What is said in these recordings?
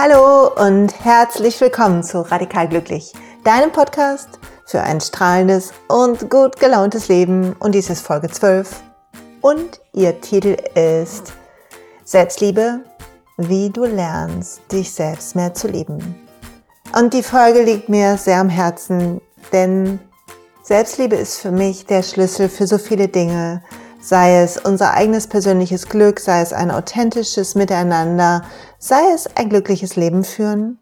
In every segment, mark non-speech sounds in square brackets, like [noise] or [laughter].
Hallo und herzlich willkommen zu Radikal Glücklich, deinem Podcast für ein strahlendes und gut gelauntes Leben. Und dies ist Folge 12. Und ihr Titel ist Selbstliebe, wie du lernst, dich selbst mehr zu lieben. Und die Folge liegt mir sehr am Herzen, denn Selbstliebe ist für mich der Schlüssel für so viele Dinge, sei es unser eigenes persönliches Glück, sei es ein authentisches Miteinander, sei es ein glückliches Leben führen.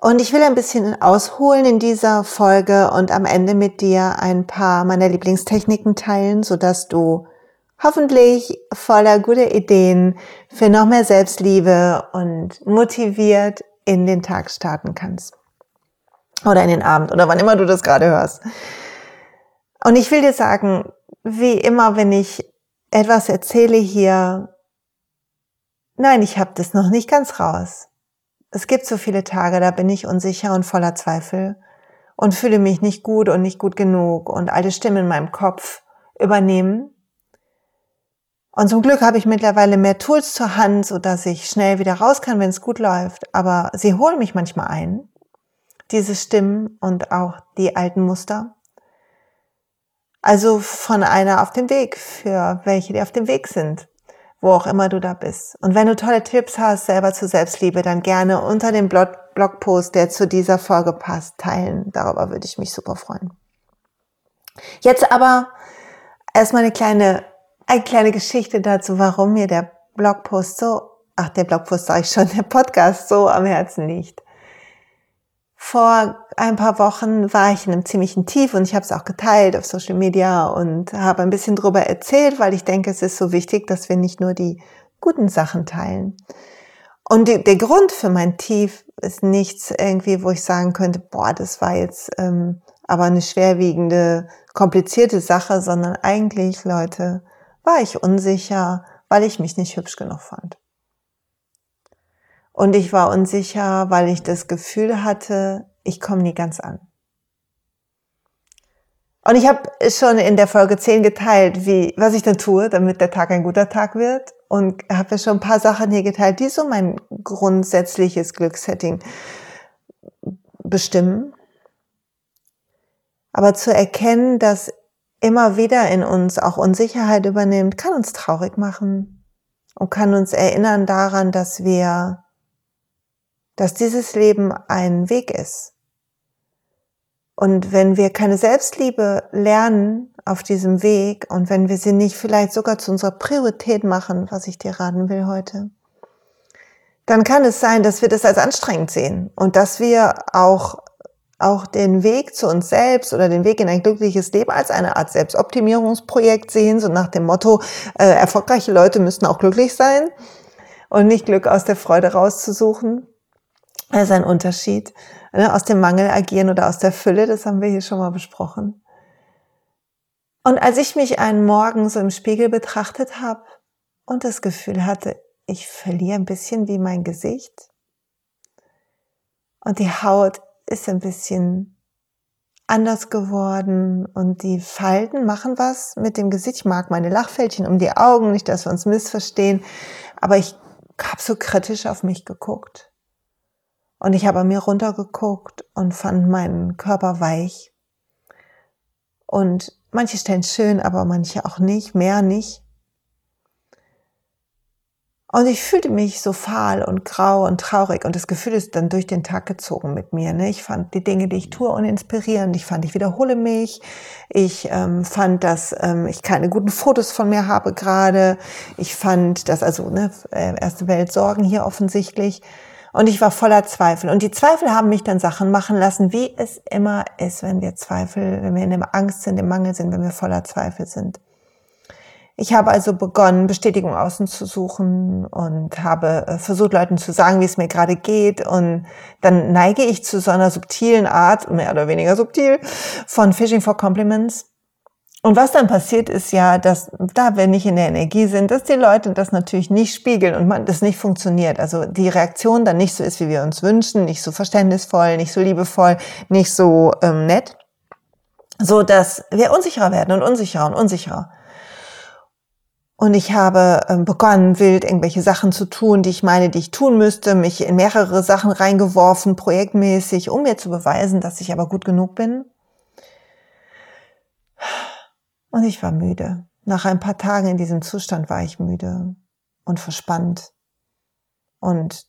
Und ich will ein bisschen ausholen in dieser Folge und am Ende mit dir ein paar meiner Lieblingstechniken teilen, sodass du hoffentlich voller guter Ideen für noch mehr Selbstliebe und motiviert in den Tag starten kannst. Oder in den Abend oder wann immer du das gerade hörst. Und ich will dir sagen, wie immer, wenn ich etwas erzähle hier, nein, ich habe das noch nicht ganz raus. Es gibt so viele Tage, da bin ich unsicher und voller Zweifel und fühle mich nicht gut und nicht gut genug und alte Stimmen in meinem Kopf übernehmen. Und zum Glück habe ich mittlerweile mehr Tools zur Hand, so dass ich schnell wieder raus kann, wenn es gut läuft. Aber sie holen mich manchmal ein, diese Stimmen und auch die alten Muster. Also von einer auf dem Weg für welche, die auf dem Weg sind, wo auch immer du da bist. Und wenn du tolle Tipps hast selber zur Selbstliebe, dann gerne unter dem Blogpost, der zu dieser Folge passt, teilen. Darüber würde ich mich super freuen. Jetzt aber erstmal eine kleine, eine kleine Geschichte dazu, warum mir der Blogpost so, ach, der Blogpost sage ich schon, [laughs] der Podcast so am Herzen liegt. Vor ein paar Wochen war ich in einem ziemlichen Tief und ich habe es auch geteilt auf Social Media und habe ein bisschen drüber erzählt, weil ich denke, es ist so wichtig, dass wir nicht nur die guten Sachen teilen. Und die, der Grund für mein Tief ist nichts irgendwie, wo ich sagen könnte, boah, das war jetzt ähm, aber eine schwerwiegende, komplizierte Sache, sondern eigentlich, Leute, war ich unsicher, weil ich mich nicht hübsch genug fand. Und ich war unsicher, weil ich das Gefühl hatte, ich komme nie ganz an. Und ich habe schon in der Folge 10 geteilt, wie, was ich dann tue, damit der Tag ein guter Tag wird. Und habe schon ein paar Sachen hier geteilt, die so mein grundsätzliches Glückssetting bestimmen. Aber zu erkennen, dass immer wieder in uns auch Unsicherheit übernimmt, kann uns traurig machen und kann uns erinnern daran, dass wir dass dieses Leben ein Weg ist. Und wenn wir keine Selbstliebe lernen auf diesem Weg und wenn wir sie nicht vielleicht sogar zu unserer Priorität machen, was ich dir raten will heute, dann kann es sein, dass wir das als anstrengend sehen und dass wir auch auch den Weg zu uns selbst oder den Weg in ein glückliches Leben als eine Art Selbstoptimierungsprojekt sehen, so nach dem Motto, äh, erfolgreiche Leute müssen auch glücklich sein und nicht Glück aus der Freude rauszusuchen. Das ist ein Unterschied. Ne? Aus dem Mangel agieren oder aus der Fülle, das haben wir hier schon mal besprochen. Und als ich mich einen Morgen so im Spiegel betrachtet habe und das Gefühl hatte, ich verliere ein bisschen wie mein Gesicht und die Haut ist ein bisschen anders geworden und die Falten machen was mit dem Gesicht. Ich mag meine Lachfältchen um die Augen, nicht, dass wir uns missverstehen, aber ich habe so kritisch auf mich geguckt. Und ich habe an mir runtergeguckt und fand meinen Körper weich. Und manche Stellen schön, aber manche auch nicht, mehr nicht. Und ich fühlte mich so fahl und grau und traurig und das Gefühl ist dann durch den Tag gezogen mit mir. Ne? Ich fand die Dinge, die ich tue, uninspirierend. Ich fand, ich wiederhole mich. Ich ähm, fand, dass ähm, ich keine guten Fotos von mir habe gerade. Ich fand, dass also ne, äh, erste Welt Sorgen hier offensichtlich. Und ich war voller Zweifel. Und die Zweifel haben mich dann Sachen machen lassen, wie es immer ist, wenn wir Zweifel, wenn wir in der Angst sind, im Mangel sind, wenn wir voller Zweifel sind. Ich habe also begonnen, Bestätigung außen zu suchen und habe äh, versucht, Leuten zu sagen, wie es mir gerade geht. Und dann neige ich zu so einer subtilen Art, mehr oder weniger subtil, von Fishing for Compliments. Und was dann passiert ist ja, dass da wir nicht in der Energie sind, dass die Leute das natürlich nicht spiegeln und man das nicht funktioniert. Also die Reaktion dann nicht so ist, wie wir uns wünschen, nicht so verständnisvoll, nicht so liebevoll, nicht so ähm, nett, so dass wir unsicherer werden und unsicherer und unsicherer. Und ich habe ähm, begonnen, wild irgendwelche Sachen zu tun, die ich meine, die ich tun müsste, mich in mehrere Sachen reingeworfen, projektmäßig, um mir zu beweisen, dass ich aber gut genug bin. Und ich war müde. Nach ein paar Tagen in diesem Zustand war ich müde und verspannt. Und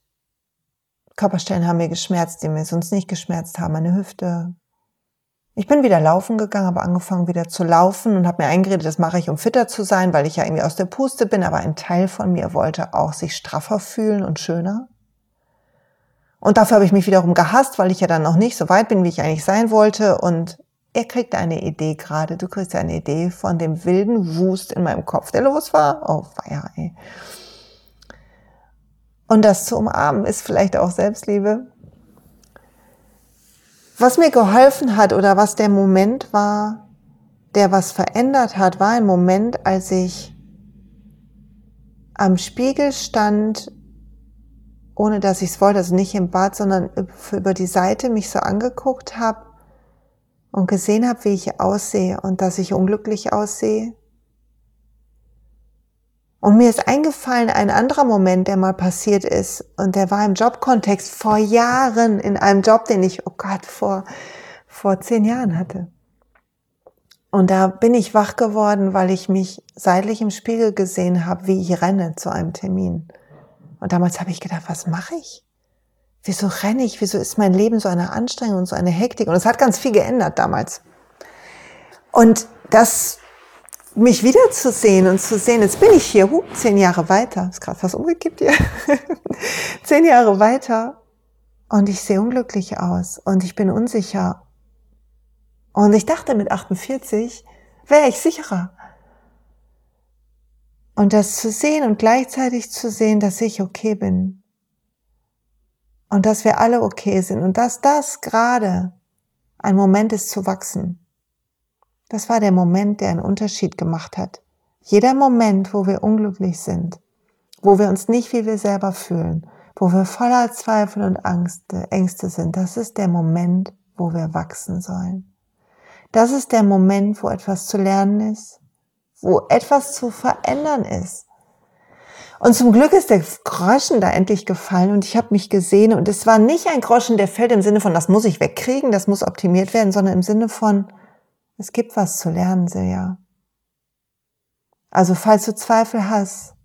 Körperstellen haben mir geschmerzt, die mir sonst nicht geschmerzt haben. Meine Hüfte, ich bin wieder laufen gegangen, habe angefangen wieder zu laufen und habe mir eingeredet, das mache ich, um fitter zu sein, weil ich ja irgendwie aus der Puste bin, aber ein Teil von mir wollte auch sich straffer fühlen und schöner. Und dafür habe ich mich wiederum gehasst, weil ich ja dann noch nicht so weit bin, wie ich eigentlich sein wollte. Und er kriegt eine Idee gerade. Du kriegst eine Idee von dem wilden Wust in meinem Kopf, der los war. Oh, feier, ey. Und das zu umarmen ist vielleicht auch Selbstliebe. Was mir geholfen hat oder was der Moment war, der was verändert hat, war ein Moment, als ich am Spiegel stand, ohne dass ich es wollte, also nicht im Bad, sondern über die Seite mich so angeguckt habe und gesehen habe, wie ich aussehe und dass ich unglücklich aussehe und mir ist eingefallen ein anderer Moment, der mal passiert ist. Und der war im Jobkontext vor Jahren in einem Job, den ich, oh Gott, vor, vor zehn Jahren hatte. Und da bin ich wach geworden, weil ich mich seitlich im Spiegel gesehen habe, wie ich renne zu einem Termin. Und damals habe ich gedacht, was mache ich? Wieso renne ich? Wieso ist mein Leben so eine Anstrengung und so eine Hektik? Und es hat ganz viel geändert damals. Und das mich wiederzusehen und zu sehen, jetzt bin ich hier, huh, zehn Jahre weiter, ist gerade fast umgekippt hier, [laughs] zehn Jahre weiter und ich sehe unglücklich aus und ich bin unsicher. Und ich dachte, mit 48 wäre ich sicherer. Und das zu sehen und gleichzeitig zu sehen, dass ich okay bin. Und dass wir alle okay sind und dass das gerade ein Moment ist zu wachsen. Das war der Moment, der einen Unterschied gemacht hat. Jeder Moment, wo wir unglücklich sind, wo wir uns nicht wie wir selber fühlen, wo wir voller Zweifel und Angst, Ängste sind, das ist der Moment, wo wir wachsen sollen. Das ist der Moment, wo etwas zu lernen ist, wo etwas zu verändern ist. Und zum Glück ist der Groschen da endlich gefallen und ich habe mich gesehen und es war nicht ein Groschen, der fällt im Sinne von, das muss ich wegkriegen, das muss optimiert werden, sondern im Sinne von, es gibt was zu lernen, Silja. Also falls du Zweifel hast,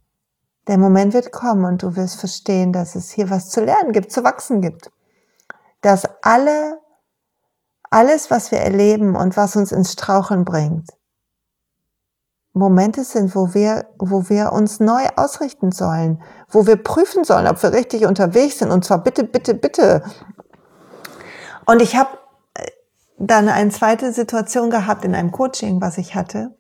der Moment wird kommen und du wirst verstehen, dass es hier was zu lernen gibt, zu wachsen gibt. Dass alle, alles, was wir erleben und was uns ins Straucheln bringt, Momente sind, wo wir, wo wir uns neu ausrichten sollen, wo wir prüfen sollen, ob wir richtig unterwegs sind und zwar bitte, bitte, bitte. Und ich habe dann eine zweite Situation gehabt in einem Coaching, was ich hatte.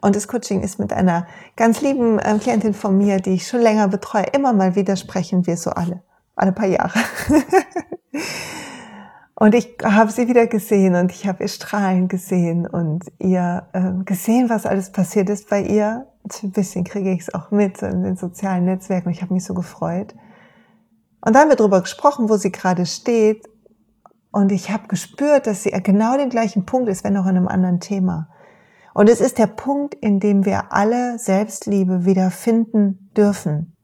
Und das Coaching ist mit einer ganz lieben ähm, Klientin von mir, die ich schon länger betreue. Immer mal wieder sprechen wir so alle, alle paar Jahre. [laughs] und ich habe sie wieder gesehen und ich habe ihr Strahlen gesehen und ihr äh, gesehen, was alles passiert ist bei ihr. Ein bisschen kriege ich es auch mit in den sozialen Netzwerken. Ich habe mich so gefreut. Und dann haben wir darüber gesprochen, wo sie gerade steht und ich habe gespürt, dass sie genau den gleichen Punkt ist, wenn auch in einem anderen Thema. Und es ist der Punkt, in dem wir alle Selbstliebe wieder finden dürfen.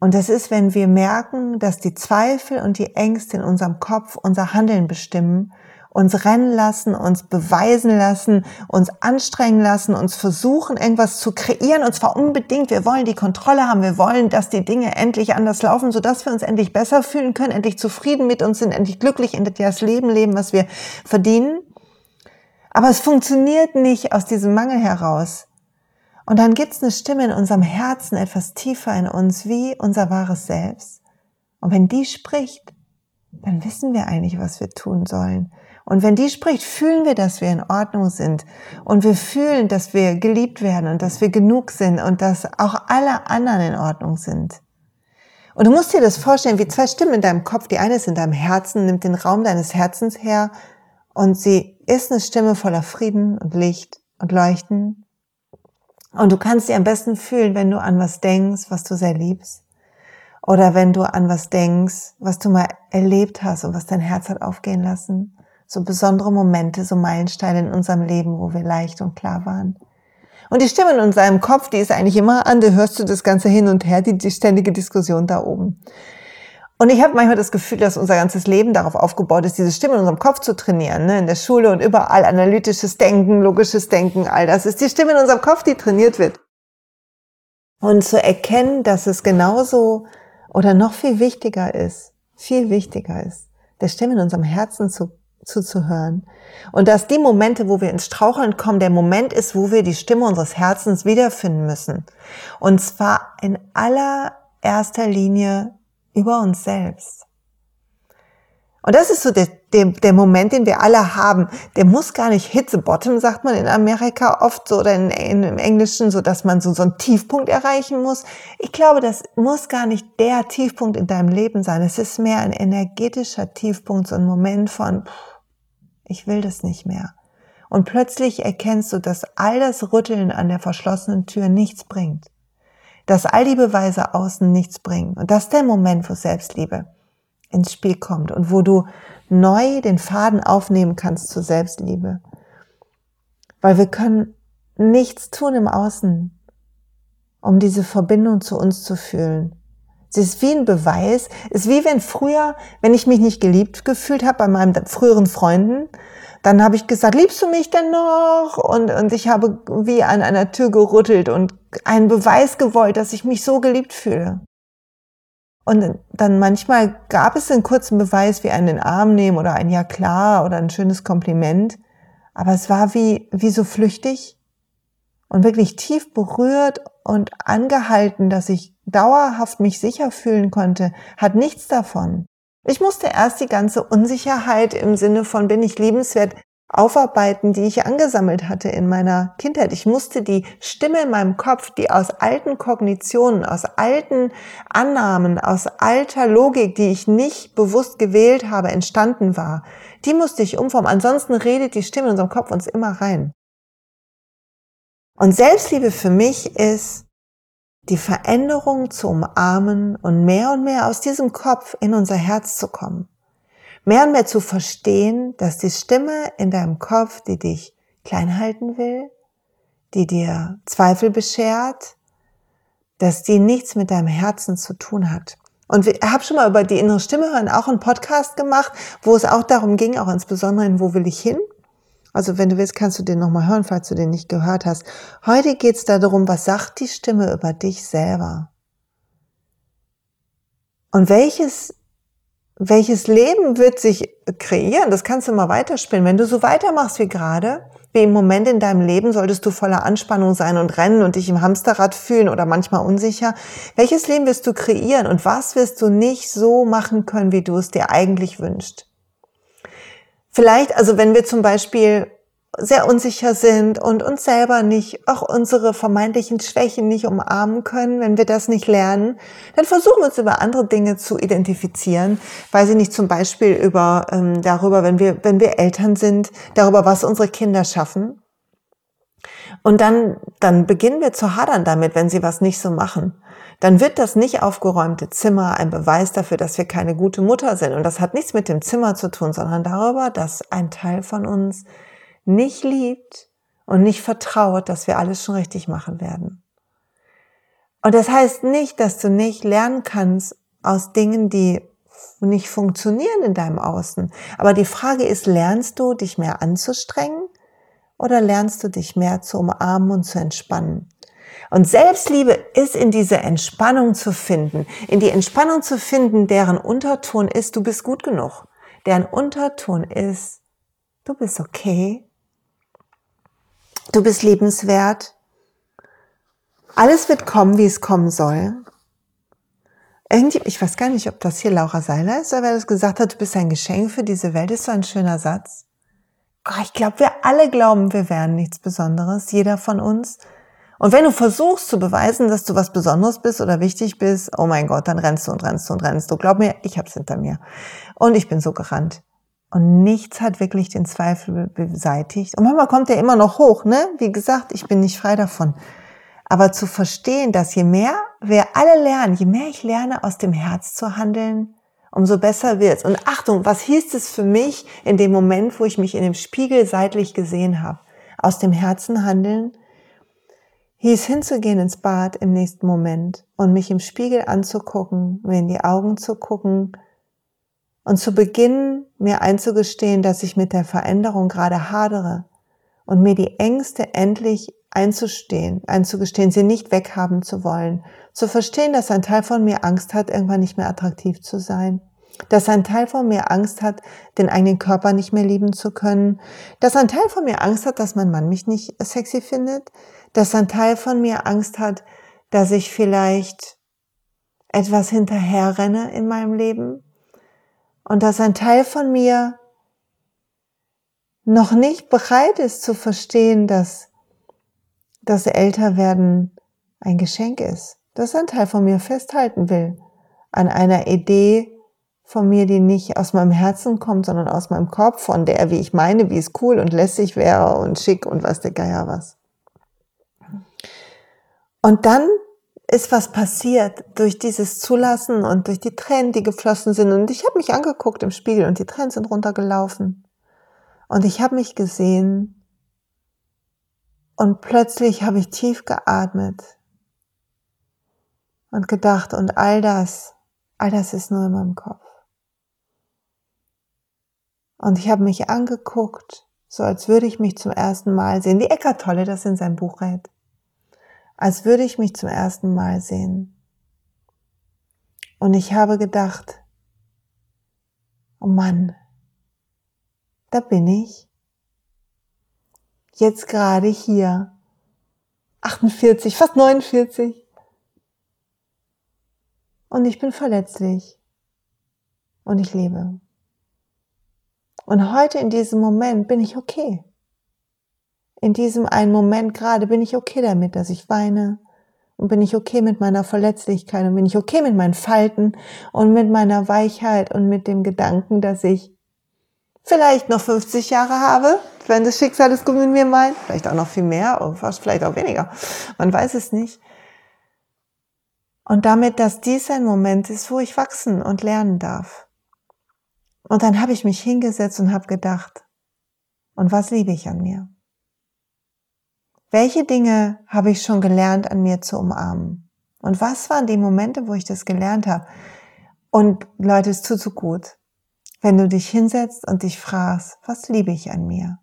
Und das ist, wenn wir merken, dass die Zweifel und die Ängste in unserem Kopf unser Handeln bestimmen uns rennen lassen, uns beweisen lassen, uns anstrengen lassen, uns versuchen, irgendwas zu kreieren. Und zwar unbedingt. Wir wollen die Kontrolle haben. Wir wollen, dass die Dinge endlich anders laufen, sodass wir uns endlich besser fühlen können, endlich zufrieden mit uns sind, endlich glücklich, endlich das Leben leben, was wir verdienen. Aber es funktioniert nicht aus diesem Mangel heraus. Und dann gibt es eine Stimme in unserem Herzen, etwas tiefer in uns, wie unser wahres Selbst. Und wenn die spricht, dann wissen wir eigentlich, was wir tun sollen. Und wenn die spricht, fühlen wir, dass wir in Ordnung sind. Und wir fühlen, dass wir geliebt werden und dass wir genug sind und dass auch alle anderen in Ordnung sind. Und du musst dir das vorstellen, wie zwei Stimmen in deinem Kopf. Die eine ist in deinem Herzen, nimmt den Raum deines Herzens her und sie ist eine Stimme voller Frieden und Licht und Leuchten. Und du kannst sie am besten fühlen, wenn du an was denkst, was du sehr liebst. Oder wenn du an was denkst, was du mal erlebt hast und was dein Herz hat aufgehen lassen so besondere Momente, so Meilensteine in unserem Leben, wo wir leicht und klar waren. Und die Stimme in unserem Kopf, die ist eigentlich immer an, da hörst du das Ganze hin und her, die, die ständige Diskussion da oben. Und ich habe manchmal das Gefühl, dass unser ganzes Leben darauf aufgebaut ist, diese Stimme in unserem Kopf zu trainieren. Ne? In der Schule und überall analytisches Denken, logisches Denken, all das ist die Stimme in unserem Kopf, die trainiert wird. Und zu erkennen, dass es genauso oder noch viel wichtiger ist, viel wichtiger ist, der Stimme in unserem Herzen zu, zuzuhören. Und dass die Momente, wo wir ins Straucheln kommen, der Moment ist, wo wir die Stimme unseres Herzens wiederfinden müssen. Und zwar in allererster Linie über uns selbst. Und das ist so der, der, der Moment, den wir alle haben. Der muss gar nicht hit the bottom, sagt man in Amerika oft so oder in, in, im Englischen, so dass man so, so einen Tiefpunkt erreichen muss. Ich glaube, das muss gar nicht der Tiefpunkt in deinem Leben sein. Es ist mehr ein energetischer Tiefpunkt, so ein Moment von, ich will das nicht mehr. Und plötzlich erkennst du, dass all das Rütteln an der verschlossenen Tür nichts bringt dass all die Beweise außen nichts bringen. Und das ist der Moment, wo Selbstliebe ins Spiel kommt und wo du neu den Faden aufnehmen kannst zur Selbstliebe. Weil wir können nichts tun im Außen, um diese Verbindung zu uns zu fühlen. Sie ist wie ein Beweis, ist wie wenn früher, wenn ich mich nicht geliebt gefühlt habe bei meinen früheren Freunden, dann habe ich gesagt, liebst du mich denn noch? Und, und ich habe wie an einer Tür gerüttelt und einen Beweis gewollt, dass ich mich so geliebt fühle. Und dann manchmal gab es einen kurzen Beweis wie einen Arm nehmen oder ein Ja klar oder ein schönes Kompliment. Aber es war wie, wie so flüchtig und wirklich tief berührt und angehalten, dass ich dauerhaft mich sicher fühlen konnte, hat nichts davon. Ich musste erst die ganze Unsicherheit im Sinne von bin ich liebenswert aufarbeiten, die ich angesammelt hatte in meiner Kindheit. Ich musste die Stimme in meinem Kopf, die aus alten Kognitionen, aus alten Annahmen, aus alter Logik, die ich nicht bewusst gewählt habe, entstanden war, die musste ich umformen. Ansonsten redet die Stimme in unserem Kopf uns immer rein. Und Selbstliebe für mich ist, die Veränderung zu umarmen und mehr und mehr aus diesem Kopf in unser Herz zu kommen. Mehr und mehr zu verstehen, dass die Stimme in deinem Kopf, die dich klein halten will, die dir Zweifel beschert, dass die nichts mit deinem Herzen zu tun hat. Und ich habe schon mal über die innere Stimme hören auch einen Podcast gemacht, wo es auch darum ging, auch insbesondere in Wo will ich hin? Also wenn du willst, kannst du den nochmal hören, falls du den nicht gehört hast. Heute geht es darum, was sagt die Stimme über dich selber? Und welches, welches Leben wird sich kreieren? Das kannst du mal weiterspielen. Wenn du so weitermachst wie gerade, wie im Moment in deinem Leben, solltest du voller Anspannung sein und rennen und dich im Hamsterrad fühlen oder manchmal unsicher. Welches Leben wirst du kreieren und was wirst du nicht so machen können, wie du es dir eigentlich wünschst? Vielleicht, also wenn wir zum Beispiel sehr unsicher sind und uns selber nicht, auch unsere vermeintlichen Schwächen nicht umarmen können, wenn wir das nicht lernen, dann versuchen wir uns über andere Dinge zu identifizieren, weil sie nicht zum Beispiel über ähm, darüber, wenn wir wenn wir Eltern sind, darüber, was unsere Kinder schaffen. Und dann dann beginnen wir zu hadern damit, wenn sie was nicht so machen dann wird das nicht aufgeräumte Zimmer ein Beweis dafür, dass wir keine gute Mutter sind. Und das hat nichts mit dem Zimmer zu tun, sondern darüber, dass ein Teil von uns nicht liebt und nicht vertraut, dass wir alles schon richtig machen werden. Und das heißt nicht, dass du nicht lernen kannst aus Dingen, die nicht funktionieren in deinem Außen. Aber die Frage ist, lernst du dich mehr anzustrengen oder lernst du dich mehr zu umarmen und zu entspannen? Und Selbstliebe ist in diese Entspannung zu finden, in die Entspannung zu finden, deren Unterton ist, du bist gut genug, deren Unterton ist, du bist okay, du bist liebenswert, alles wird kommen, wie es kommen soll. Irgendwie, ich weiß gar nicht, ob das hier Laura Seiler ist, aber wer das gesagt hat, du bist ein Geschenk für diese Welt, ist so ein schöner Satz. Oh, ich glaube, wir alle glauben, wir wären nichts Besonderes, jeder von uns. Und wenn du versuchst zu beweisen, dass du was Besonderes bist oder wichtig bist, oh mein Gott, dann rennst du und rennst du und rennst du. Glaub mir, ich hab's hinter mir. Und ich bin so gerannt. Und nichts hat wirklich den Zweifel beseitigt. Und manchmal kommt der immer noch hoch, ne? Wie gesagt, ich bin nicht frei davon. Aber zu verstehen, dass je mehr wir alle lernen, je mehr ich lerne, aus dem Herz zu handeln, umso besser wird's. Und Achtung, was hieß es für mich in dem Moment, wo ich mich in dem Spiegel seitlich gesehen habe? Aus dem Herzen handeln, hieß hinzugehen ins Bad im nächsten Moment und mich im Spiegel anzugucken, mir in die Augen zu gucken und zu beginnen, mir einzugestehen, dass ich mit der Veränderung gerade hadere und mir die Ängste endlich einzustehen, einzugestehen, sie nicht weghaben zu wollen, zu verstehen, dass ein Teil von mir Angst hat, irgendwann nicht mehr attraktiv zu sein, dass ein Teil von mir Angst hat, den eigenen Körper nicht mehr lieben zu können, dass ein Teil von mir Angst hat, dass mein Mann mich nicht sexy findet, dass ein Teil von mir Angst hat, dass ich vielleicht etwas hinterherrenne in meinem Leben und dass ein Teil von mir noch nicht bereit ist zu verstehen, dass das Älterwerden ein Geschenk ist, dass ein Teil von mir festhalten will an einer Idee von mir, die nicht aus meinem Herzen kommt, sondern aus meinem Kopf, von der, wie ich meine, wie es cool und lässig wäre und schick und was der Geier was. Und dann ist was passiert durch dieses Zulassen und durch die Tränen, die geflossen sind. Und ich habe mich angeguckt im Spiegel und die Tränen sind runtergelaufen. Und ich habe mich gesehen und plötzlich habe ich tief geatmet und gedacht, und all das, all das ist nur in meinem Kopf. Und ich habe mich angeguckt, so als würde ich mich zum ersten Mal sehen, wie Eckart Tolle das in seinem Buch rät als würde ich mich zum ersten Mal sehen. Und ich habe gedacht, oh Mann, da bin ich. Jetzt gerade hier. 48, fast 49. Und ich bin verletzlich. Und ich lebe. Und heute in diesem Moment bin ich okay in diesem einen Moment gerade bin ich okay damit, dass ich weine und bin ich okay mit meiner Verletzlichkeit und bin ich okay mit meinen Falten und mit meiner Weichheit und mit dem Gedanken, dass ich vielleicht noch 50 Jahre habe, wenn das Schicksal es gut mit mir meint, vielleicht auch noch viel mehr, oder vielleicht auch weniger, man weiß es nicht. Und damit, dass dies ein Moment ist, wo ich wachsen und lernen darf. Und dann habe ich mich hingesetzt und habe gedacht, und was liebe ich an mir? Welche Dinge habe ich schon gelernt, an mir zu umarmen? Und was waren die Momente, wo ich das gelernt habe? Und Leute, es tut so gut, wenn du dich hinsetzt und dich fragst, was liebe ich an mir?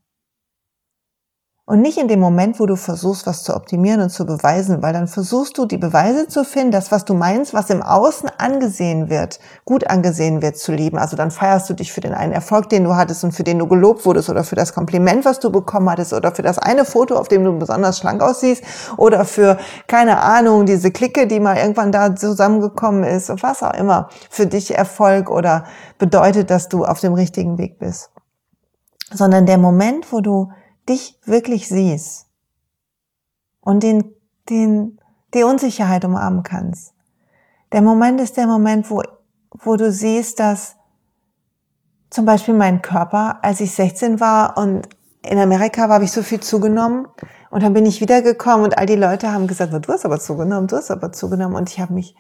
Und nicht in dem Moment, wo du versuchst, was zu optimieren und zu beweisen, weil dann versuchst du, die Beweise zu finden, das, was du meinst, was im Außen angesehen wird, gut angesehen wird, zu lieben. Also dann feierst du dich für den einen Erfolg, den du hattest und für den du gelobt wurdest oder für das Kompliment, was du bekommen hattest oder für das eine Foto, auf dem du besonders schlank aussiehst oder für, keine Ahnung, diese Clique, die mal irgendwann da zusammengekommen ist und was auch immer für dich Erfolg oder bedeutet, dass du auf dem richtigen Weg bist. Sondern der Moment, wo du dich wirklich siehst und den, den, die Unsicherheit umarmen kannst. Der Moment ist der Moment, wo, wo du siehst, dass zum Beispiel mein Körper, als ich 16 war und in Amerika war, habe ich so viel zugenommen. Und dann bin ich wiedergekommen und all die Leute haben gesagt, du hast aber zugenommen, du hast aber zugenommen. Und ich habe mich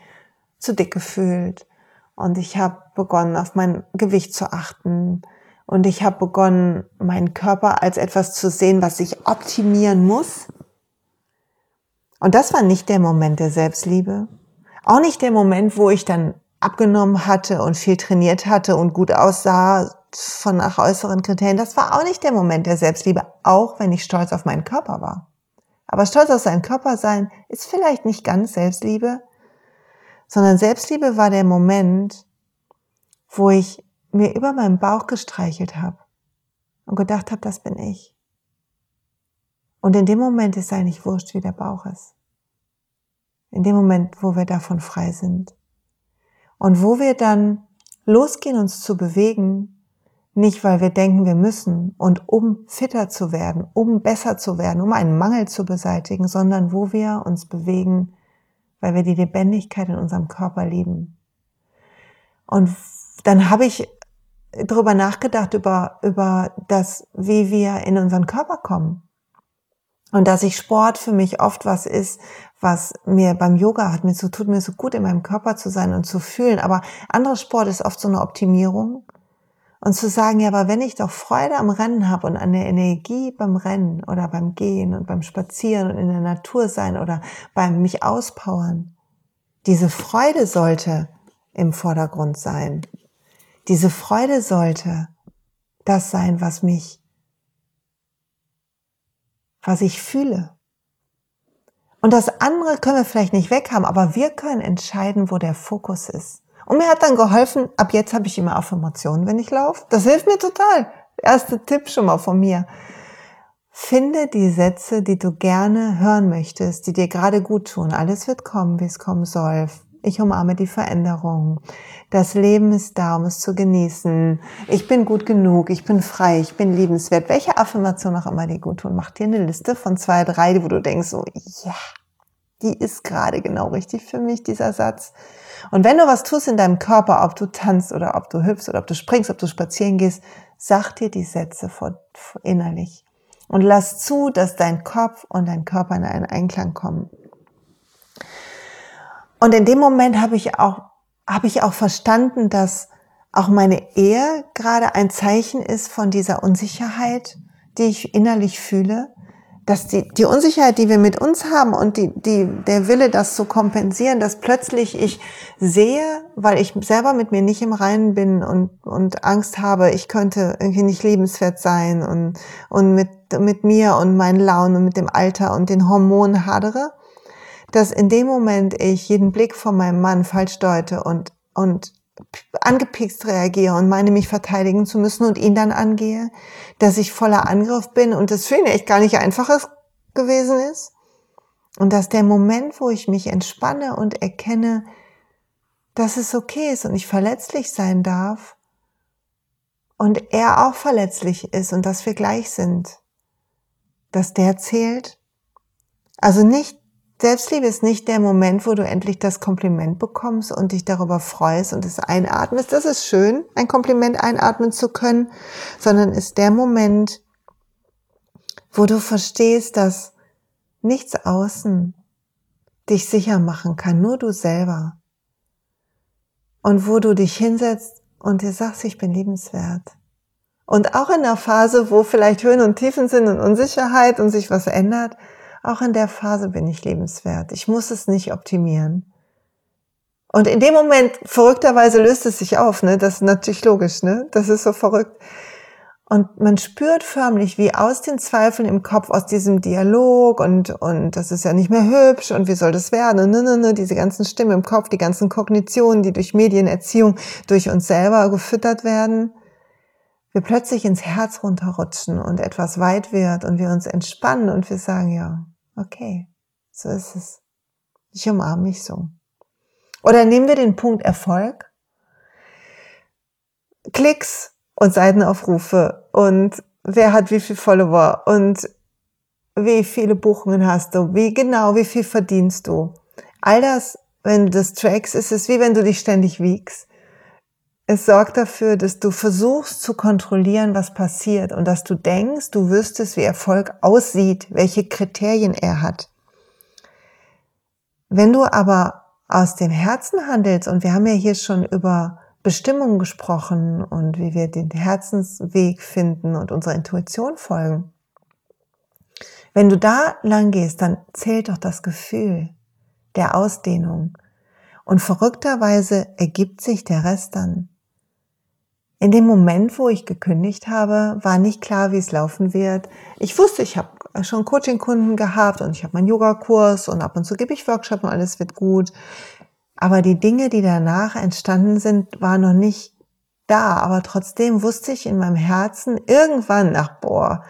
zu dick gefühlt. Und ich habe begonnen, auf mein Gewicht zu achten und ich habe begonnen, meinen Körper als etwas zu sehen, was ich optimieren muss. Und das war nicht der Moment der Selbstliebe. Auch nicht der Moment, wo ich dann abgenommen hatte und viel trainiert hatte und gut aussah von nach äußeren Kriterien. Das war auch nicht der Moment der Selbstliebe, auch wenn ich stolz auf meinen Körper war. Aber stolz auf seinen Körper sein ist vielleicht nicht ganz Selbstliebe, sondern Selbstliebe war der Moment, wo ich mir über meinen Bauch gestreichelt habe und gedacht habe, das bin ich. Und in dem Moment ist eigentlich wurscht, wie der Bauch ist. In dem Moment, wo wir davon frei sind. Und wo wir dann losgehen, uns zu bewegen, nicht weil wir denken, wir müssen und um fitter zu werden, um besser zu werden, um einen Mangel zu beseitigen, sondern wo wir uns bewegen, weil wir die Lebendigkeit in unserem Körper lieben. Und dann habe ich darüber nachgedacht, über, über das, wie wir in unseren Körper kommen. Und dass ich Sport für mich oft was ist, was mir beim Yoga hat, mir so, tut mir so gut in meinem Körper zu sein und zu fühlen. Aber anderer Sport ist oft so eine Optimierung. Und zu sagen, ja, aber wenn ich doch Freude am Rennen habe und an der Energie beim Rennen oder beim Gehen und beim Spazieren und in der Natur sein oder beim mich auspowern, diese Freude sollte im Vordergrund sein. Diese Freude sollte das sein, was mich, was ich fühle. Und das andere können wir vielleicht nicht weghaben, aber wir können entscheiden, wo der Fokus ist. Und mir hat dann geholfen, ab jetzt habe ich immer Affirmationen, wenn ich laufe. Das hilft mir total. Erster Tipp schon mal von mir. Finde die Sätze, die du gerne hören möchtest, die dir gerade gut tun. Alles wird kommen, wie es kommen soll. Ich umarme die Veränderung. Das Leben ist da, um es zu genießen. Ich bin gut genug, ich bin frei, ich bin liebenswert. Welche Affirmation auch immer dir gut tun, mach dir eine Liste von zwei, drei, wo du denkst so, ja, die ist gerade genau richtig für mich, dieser Satz. Und wenn du was tust in deinem Körper, ob du tanzt oder ob du hüpfst oder ob du springst, ob du spazieren gehst, sag dir die Sätze vor innerlich. Und lass zu, dass dein Kopf und dein Körper in einen Einklang kommen. Und in dem Moment habe ich auch, habe ich auch verstanden, dass auch meine Ehe gerade ein Zeichen ist von dieser Unsicherheit, die ich innerlich fühle dass die, die Unsicherheit, die wir mit uns haben und die, die, der Wille, das zu kompensieren, dass plötzlich ich sehe, weil ich selber mit mir nicht im Reinen bin und, und Angst habe, ich könnte irgendwie nicht lebenswert sein und, und mit, mit mir und meinen Launen und mit dem Alter und den Hormonen hadere, dass in dem Moment ich jeden Blick von meinem Mann falsch deute und, und angepikst reagiere und meine, mich verteidigen zu müssen und ihn dann angehe, dass ich voller Angriff bin und das für ihn echt gar nicht einfaches gewesen ist. Und dass der Moment, wo ich mich entspanne und erkenne, dass es okay ist und ich verletzlich sein darf und er auch verletzlich ist und dass wir gleich sind, dass der zählt. Also nicht Selbstliebe ist nicht der Moment, wo du endlich das Kompliment bekommst und dich darüber freust und es einatmest. Das ist schön, ein Kompliment einatmen zu können, sondern ist der Moment, wo du verstehst, dass nichts außen dich sicher machen kann, nur du selber. Und wo du dich hinsetzt und dir sagst, ich bin liebenswert. Und auch in der Phase, wo vielleicht Höhen und Tiefen sind und Unsicherheit und sich was ändert, auch in der Phase bin ich lebenswert. Ich muss es nicht optimieren. Und in dem Moment, verrückterweise löst es sich auf, ne? Das ist natürlich logisch, ne? Das ist so verrückt. Und man spürt förmlich, wie aus den Zweifeln im Kopf, aus diesem Dialog und, und das ist ja nicht mehr hübsch und wie soll das werden und ne, ne, ne, diese ganzen Stimmen im Kopf, die ganzen Kognitionen, die durch Medienerziehung, durch uns selber gefüttert werden, wir plötzlich ins Herz runterrutschen und etwas weit wird und wir uns entspannen und wir sagen, ja, okay, so ist es. Ich umarme mich so. Oder nehmen wir den Punkt Erfolg. Klicks und Seitenaufrufe und wer hat wie viel Follower und wie viele Buchungen hast du, wie genau, wie viel verdienst du. All das, wenn du das trackst, ist es wie wenn du dich ständig wiegst. Es sorgt dafür, dass du versuchst zu kontrollieren, was passiert und dass du denkst, du wüsstest, wie Erfolg aussieht, welche Kriterien er hat. Wenn du aber aus dem Herzen handelst, und wir haben ja hier schon über Bestimmungen gesprochen und wie wir den Herzensweg finden und unserer Intuition folgen. Wenn du da lang gehst, dann zählt doch das Gefühl der Ausdehnung. Und verrückterweise ergibt sich der Rest dann. In dem Moment, wo ich gekündigt habe, war nicht klar, wie es laufen wird. Ich wusste, ich habe schon Coaching-Kunden gehabt und ich habe meinen Yogakurs und ab und zu gebe ich Workshop und alles wird gut. Aber die Dinge, die danach entstanden sind, waren noch nicht da. Aber trotzdem wusste ich in meinem Herzen irgendwann nach, boah,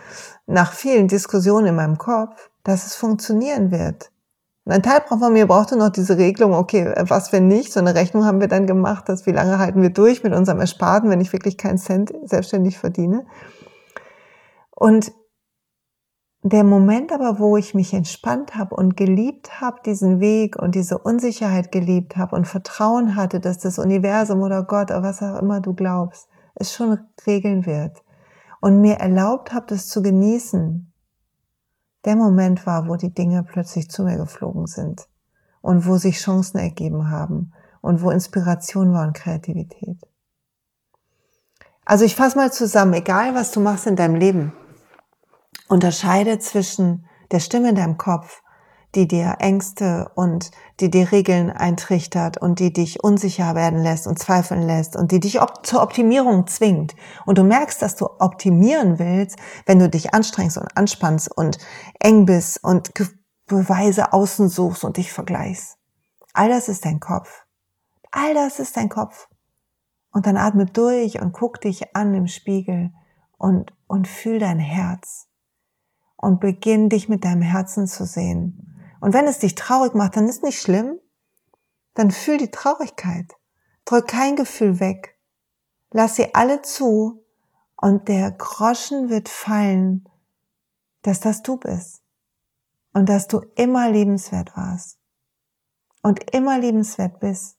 nach vielen Diskussionen in meinem Kopf, dass es funktionieren wird. Und ein Teil von mir brauchte noch diese Regelung, okay, was wenn nicht? So eine Rechnung haben wir dann gemacht, dass wie lange halten wir durch mit unserem Ersparten, wenn ich wirklich keinen Cent selbstständig verdiene. Und der Moment aber, wo ich mich entspannt habe und geliebt habe, diesen Weg und diese Unsicherheit geliebt habe und Vertrauen hatte, dass das Universum oder Gott oder was auch immer du glaubst, es schon regeln wird und mir erlaubt habe, das zu genießen, der Moment war, wo die Dinge plötzlich zu mir geflogen sind und wo sich Chancen ergeben haben und wo Inspiration war und Kreativität. Also ich fasse mal zusammen, egal was du machst in deinem Leben, unterscheide zwischen der Stimme in deinem Kopf, die dir Ängste und die dir Regeln eintrichtert und die dich unsicher werden lässt und zweifeln lässt und die dich op zur Optimierung zwingt. Und du merkst, dass du optimieren willst, wenn du dich anstrengst und anspannst und eng bist und Beweise außen suchst und dich vergleichst. All das ist dein Kopf. All das ist dein Kopf. Und dann atme durch und guck dich an im Spiegel und, und fühl dein Herz. Und beginn dich mit deinem Herzen zu sehen. Und wenn es dich traurig macht, dann ist nicht schlimm. Dann fühl die Traurigkeit. Drück kein Gefühl weg. Lass sie alle zu und der Groschen wird fallen, dass das du bist und dass du immer liebenswert warst und immer liebenswert bist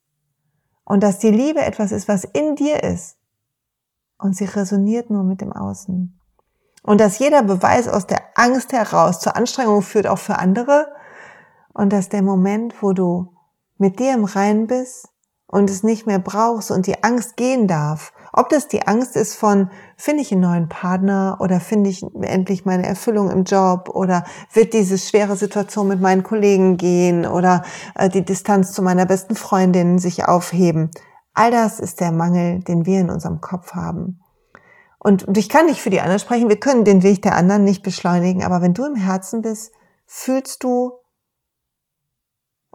und dass die Liebe etwas ist, was in dir ist und sie resoniert nur mit dem Außen und dass jeder Beweis aus der Angst heraus zur Anstrengung führt, auch für andere und dass der Moment, wo du mit dir im Rein bist und es nicht mehr brauchst und die Angst gehen darf, ob das die Angst ist von, finde ich einen neuen Partner oder finde ich endlich meine Erfüllung im Job oder wird diese schwere Situation mit meinen Kollegen gehen oder äh, die Distanz zu meiner besten Freundin sich aufheben. All das ist der Mangel, den wir in unserem Kopf haben. Und ich kann nicht für die anderen sprechen, wir können den Weg der anderen nicht beschleunigen, aber wenn du im Herzen bist, fühlst du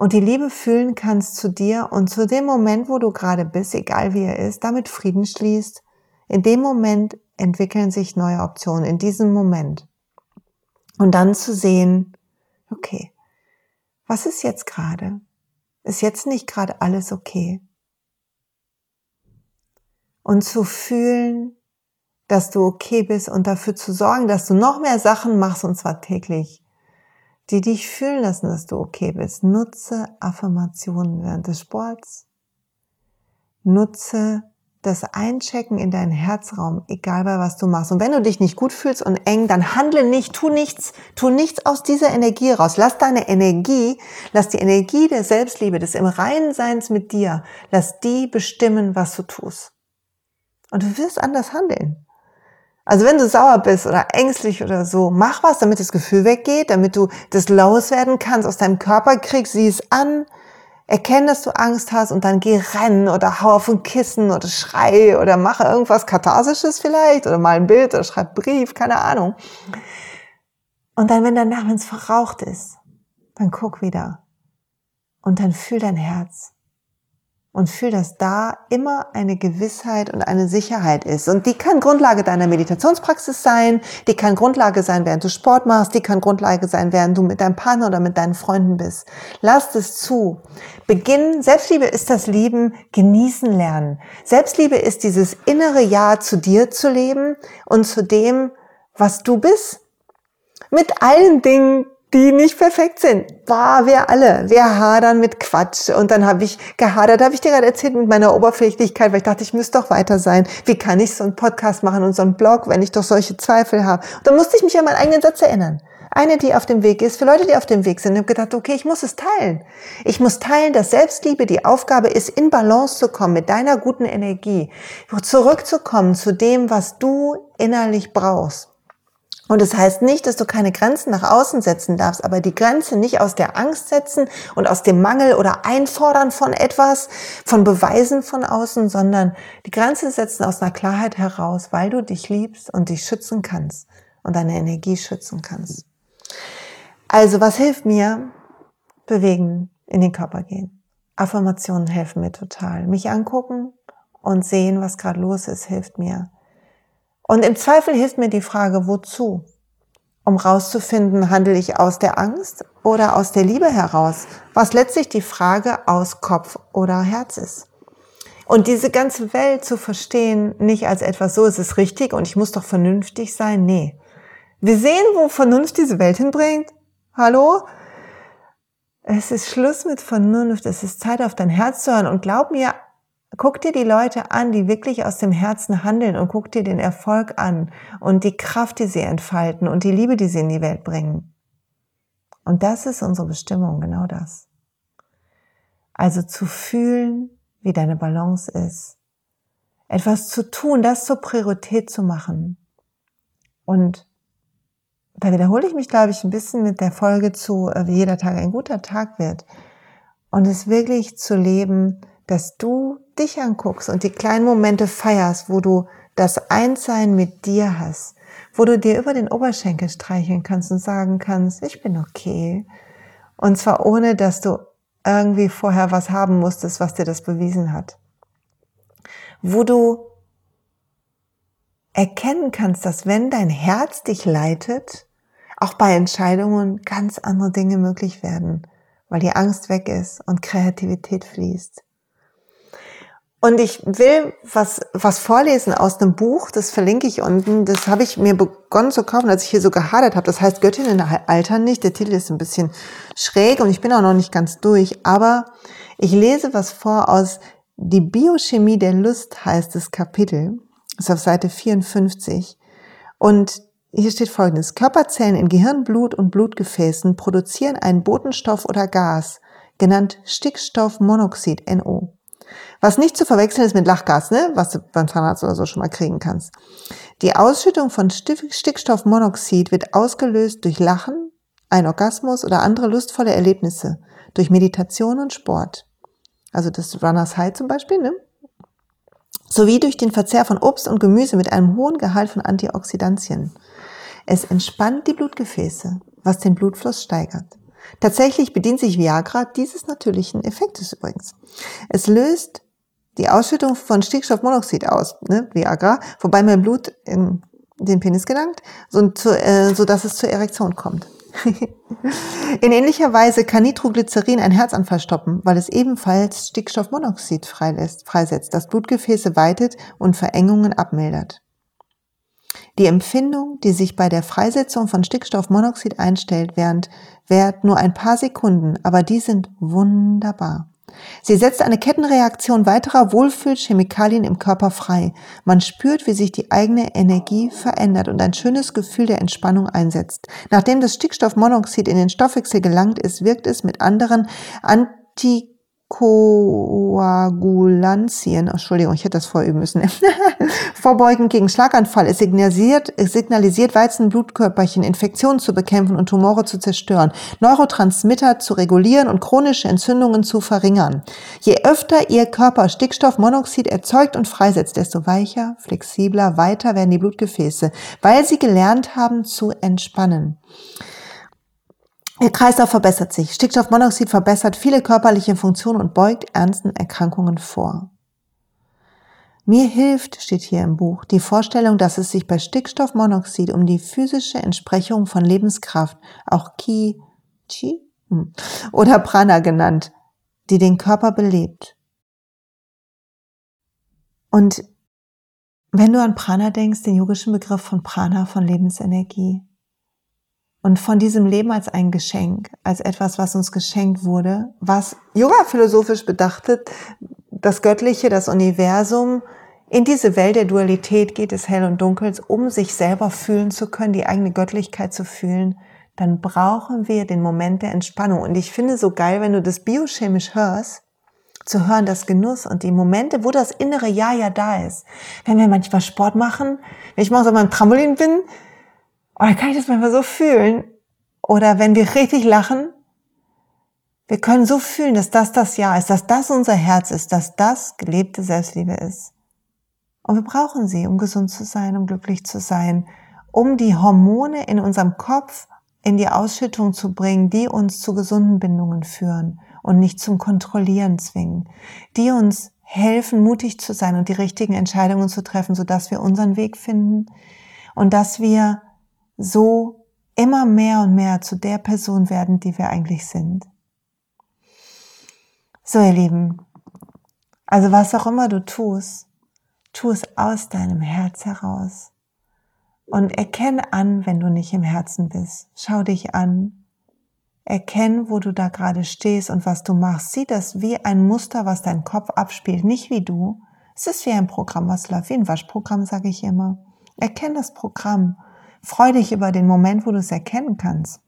und die Liebe fühlen kannst zu dir und zu dem Moment, wo du gerade bist, egal wie er ist, damit Frieden schließt, in dem Moment entwickeln sich neue Optionen, in diesem Moment. Und dann zu sehen, okay, was ist jetzt gerade? Ist jetzt nicht gerade alles okay? Und zu fühlen, dass du okay bist und dafür zu sorgen, dass du noch mehr Sachen machst und zwar täglich, die dich fühlen lassen, dass du okay bist. Nutze Affirmationen während des Sports. Nutze das Einchecken in deinen Herzraum, egal bei was du machst. Und wenn du dich nicht gut fühlst und eng, dann handle nicht, tu nichts, tu nichts aus dieser Energie raus. Lass deine Energie, lass die Energie der Selbstliebe, des im Reinen Seins mit dir, lass die bestimmen, was du tust. Und du wirst anders handeln. Also wenn du sauer bist oder ängstlich oder so, mach was, damit das Gefühl weggeht, damit du das loswerden kannst, aus deinem Körper kriegst, sieh es an, erkenne, dass du Angst hast und dann geh rennen oder hau auf ein Kissen oder schrei oder mache irgendwas Katharsisches vielleicht oder mal ein Bild oder schreib Brief, keine Ahnung. Und dann, wenn danach, wenn es verraucht ist, dann guck wieder und dann fühl dein Herz und fühl, dass da immer eine Gewissheit und eine Sicherheit ist. Und die kann Grundlage deiner Meditationspraxis sein, die kann Grundlage sein, während du Sport machst, die kann Grundlage sein, während du mit deinem Partner oder mit deinen Freunden bist. Lass es zu. Beginn, Selbstliebe ist das Lieben, genießen lernen. Selbstliebe ist dieses innere Ja zu dir zu leben und zu dem, was du bist. Mit allen Dingen, die nicht perfekt sind. Boah, wir alle. Wir hadern mit Quatsch. Und dann habe ich gehadert, habe ich dir gerade erzählt mit meiner Oberflächlichkeit, weil ich dachte, ich müsste doch weiter sein. Wie kann ich so einen Podcast machen und so einen Blog, wenn ich doch solche Zweifel habe? Und dann musste ich mich an meinen eigenen Satz erinnern. Eine, die auf dem Weg ist, für Leute, die auf dem Weg sind, habe gedacht, okay, ich muss es teilen. Ich muss teilen, dass Selbstliebe die Aufgabe ist, in Balance zu kommen mit deiner guten Energie, zurückzukommen zu dem, was du innerlich brauchst. Und es das heißt nicht, dass du keine Grenzen nach außen setzen darfst, aber die Grenze nicht aus der Angst setzen und aus dem Mangel oder Einfordern von etwas, von Beweisen von außen, sondern die Grenze setzen aus einer Klarheit heraus, weil du dich liebst und dich schützen kannst und deine Energie schützen kannst. Also was hilft mir? Bewegen, in den Körper gehen. Affirmationen helfen mir total. Mich angucken und sehen, was gerade los ist, hilft mir. Und im Zweifel hilft mir die Frage, wozu? Um rauszufinden, handle ich aus der Angst oder aus der Liebe heraus? Was letztlich die Frage aus Kopf oder Herz ist. Und diese ganze Welt zu verstehen, nicht als etwas so, ist es richtig und ich muss doch vernünftig sein, nee. Wir sehen, wo Vernunft diese Welt hinbringt. Hallo? Es ist Schluss mit Vernunft. Es ist Zeit, auf dein Herz zu hören. Und glaub mir, Guck dir die Leute an, die wirklich aus dem Herzen handeln und guck dir den Erfolg an und die Kraft, die sie entfalten und die Liebe, die sie in die Welt bringen. Und das ist unsere Bestimmung, genau das. Also zu fühlen, wie deine Balance ist. etwas zu tun, das zur Priorität zu machen. Und da wiederhole ich mich, glaube ich, ein bisschen mit der Folge zu, äh, wie jeder Tag ein guter Tag wird. Und es wirklich zu leben, dass du dich anguckst und die kleinen Momente feierst, wo du das Einssein mit dir hast, wo du dir über den Oberschenkel streicheln kannst und sagen kannst, ich bin okay. Und zwar ohne, dass du irgendwie vorher was haben musstest, was dir das bewiesen hat. Wo du erkennen kannst, dass wenn dein Herz dich leitet, auch bei Entscheidungen ganz andere Dinge möglich werden, weil die Angst weg ist und Kreativität fließt. Und ich will was, was vorlesen aus einem Buch, das verlinke ich unten. Das habe ich mir begonnen zu kaufen, als ich hier so gehadert habe. Das heißt Göttinnen altern nicht. Der Titel ist ein bisschen schräg und ich bin auch noch nicht ganz durch. Aber ich lese was vor aus Die Biochemie der Lust heißt das Kapitel. Ist auf Seite 54. Und hier steht folgendes. Körperzellen in Gehirn, Blut und Blutgefäßen produzieren einen Botenstoff oder Gas, genannt Stickstoffmonoxid, NO. Was nicht zu verwechseln ist mit Lachgas, ne? was du beim Zahnarzt oder so schon mal kriegen kannst. Die Ausschüttung von Stickstoffmonoxid wird ausgelöst durch Lachen, ein Orgasmus oder andere lustvolle Erlebnisse, durch Meditation und Sport. Also das Runners High zum Beispiel, ne? sowie durch den Verzehr von Obst und Gemüse mit einem hohen Gehalt von Antioxidantien. Es entspannt die Blutgefäße, was den Blutfluss steigert. Tatsächlich bedient sich Viagra dieses natürlichen Effektes übrigens. Es löst die Ausschüttung von Stickstoffmonoxid aus, ne, Viagra, wobei mein Blut in den Penis gelangt, so, zu, äh, so dass es zur Erektion kommt. [laughs] in ähnlicher Weise kann Nitroglycerin ein Herzanfall stoppen, weil es ebenfalls Stickstoffmonoxid freilässt, freisetzt, das Blutgefäße weitet und Verengungen abmildert. Die Empfindung, die sich bei der Freisetzung von Stickstoffmonoxid einstellt, während, währt nur ein paar Sekunden, aber die sind wunderbar. Sie setzt eine Kettenreaktion weiterer Wohlfühlchemikalien im Körper frei. Man spürt, wie sich die eigene Energie verändert und ein schönes Gefühl der Entspannung einsetzt. Nachdem das Stickstoffmonoxid in den Stoffwechsel gelangt ist, wirkt es mit anderen Anti Koagulantien, Entschuldigung, ich hätte das vorüben müssen, [laughs] vorbeugend gegen Schlaganfall. Es signalisiert, es signalisiert Weizenblutkörperchen, Infektionen zu bekämpfen und Tumore zu zerstören, Neurotransmitter zu regulieren und chronische Entzündungen zu verringern. Je öfter Ihr Körper Stickstoffmonoxid erzeugt und freisetzt, desto weicher, flexibler, weiter werden die Blutgefäße, weil Sie gelernt haben zu entspannen. Der Kreislauf verbessert sich. Stickstoffmonoxid verbessert viele körperliche Funktionen und beugt ernsten Erkrankungen vor. Mir hilft, steht hier im Buch, die Vorstellung, dass es sich bei Stickstoffmonoxid um die physische Entsprechung von Lebenskraft, auch Ki, Chi hm, oder Prana genannt, die den Körper belebt. Und wenn du an Prana denkst, den yogischen Begriff von Prana, von Lebensenergie, und von diesem Leben als ein Geschenk, als etwas, was uns geschenkt wurde, was Yoga philosophisch bedachtet, das Göttliche, das Universum, in diese Welt der Dualität geht es hell und dunkels, um sich selber fühlen zu können, die eigene Göttlichkeit zu fühlen, dann brauchen wir den Moment der Entspannung. Und ich finde so geil, wenn du das biochemisch hörst, zu hören, das Genuss und die Momente, wo das innere Ja ja da ist. Wenn wir manchmal Sport machen, wenn ich mal auf meinem Trampolin bin, und dann kann ich das manchmal so fühlen. Oder wenn wir richtig lachen, wir können so fühlen, dass das das Ja ist, dass das unser Herz ist, dass das gelebte Selbstliebe ist. Und wir brauchen sie, um gesund zu sein, um glücklich zu sein, um die Hormone in unserem Kopf in die Ausschüttung zu bringen, die uns zu gesunden Bindungen führen und nicht zum Kontrollieren zwingen, die uns helfen, mutig zu sein und die richtigen Entscheidungen zu treffen, sodass wir unseren Weg finden und dass wir so immer mehr und mehr zu der Person werden, die wir eigentlich sind. So, ihr Lieben, also was auch immer du tust, tu es aus deinem Herz heraus. Und erkenne an, wenn du nicht im Herzen bist. Schau dich an. Erkenn, wo du da gerade stehst und was du machst. Sieh das wie ein Muster, was dein Kopf abspielt, nicht wie du. Es ist wie ein Programm, was läuft, wie ein Waschprogramm, sage ich immer. Erkenn das Programm Freu dich über den Moment, wo du es erkennen kannst.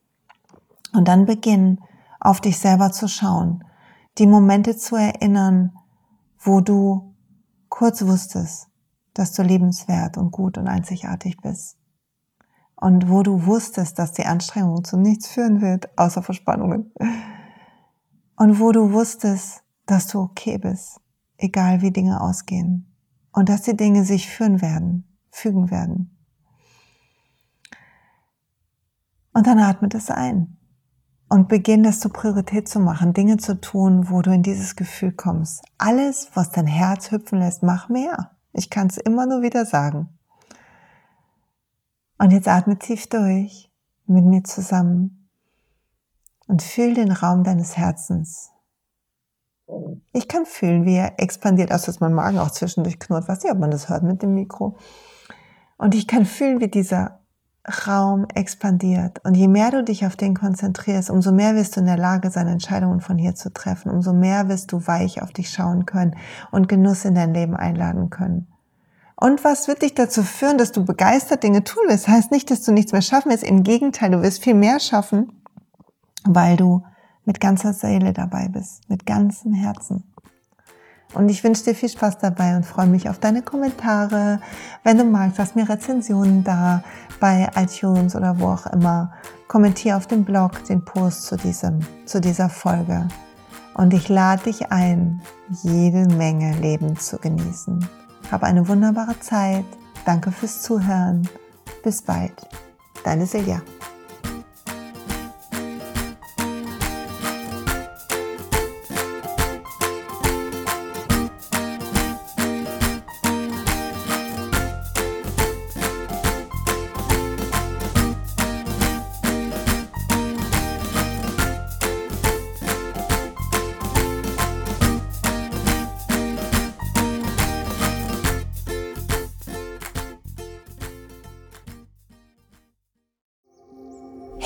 Und dann beginn, auf dich selber zu schauen, die Momente zu erinnern, wo du kurz wusstest, dass du liebenswert und gut und einzigartig bist. Und wo du wusstest, dass die Anstrengung zu nichts führen wird, außer Verspannungen. Und wo du wusstest, dass du okay bist, egal wie Dinge ausgehen. Und dass die Dinge sich führen werden, fügen werden. Und dann atmet es ein. Und beginn das zur Priorität zu machen, Dinge zu tun, wo du in dieses Gefühl kommst. Alles, was dein Herz hüpfen lässt, mach mehr. Ich kann es immer nur wieder sagen. Und jetzt atme tief durch mit mir zusammen und fühl den Raum deines Herzens. Ich kann fühlen, wie er expandiert, außer dass mein Magen auch zwischendurch knurrt. Weiß nicht, ob man das hört mit dem Mikro. Und ich kann fühlen, wie dieser Raum expandiert. Und je mehr du dich auf den konzentrierst, umso mehr wirst du in der Lage sein, Entscheidungen von hier zu treffen. Umso mehr wirst du weich auf dich schauen können und Genuss in dein Leben einladen können. Und was wird dich dazu führen, dass du begeistert Dinge tun? Das heißt nicht, dass du nichts mehr schaffen wirst. Im Gegenteil, du wirst viel mehr schaffen, weil du mit ganzer Seele dabei bist, mit ganzem Herzen. Und ich wünsche dir viel Spaß dabei und freue mich auf deine Kommentare. Wenn du magst, lass mir Rezensionen da bei iTunes oder wo auch immer. Kommentier auf dem Blog den Post zu, diesem, zu dieser Folge. Und ich lade dich ein, jede Menge Leben zu genießen. Hab eine wunderbare Zeit. Danke fürs Zuhören. Bis bald. Deine Silja.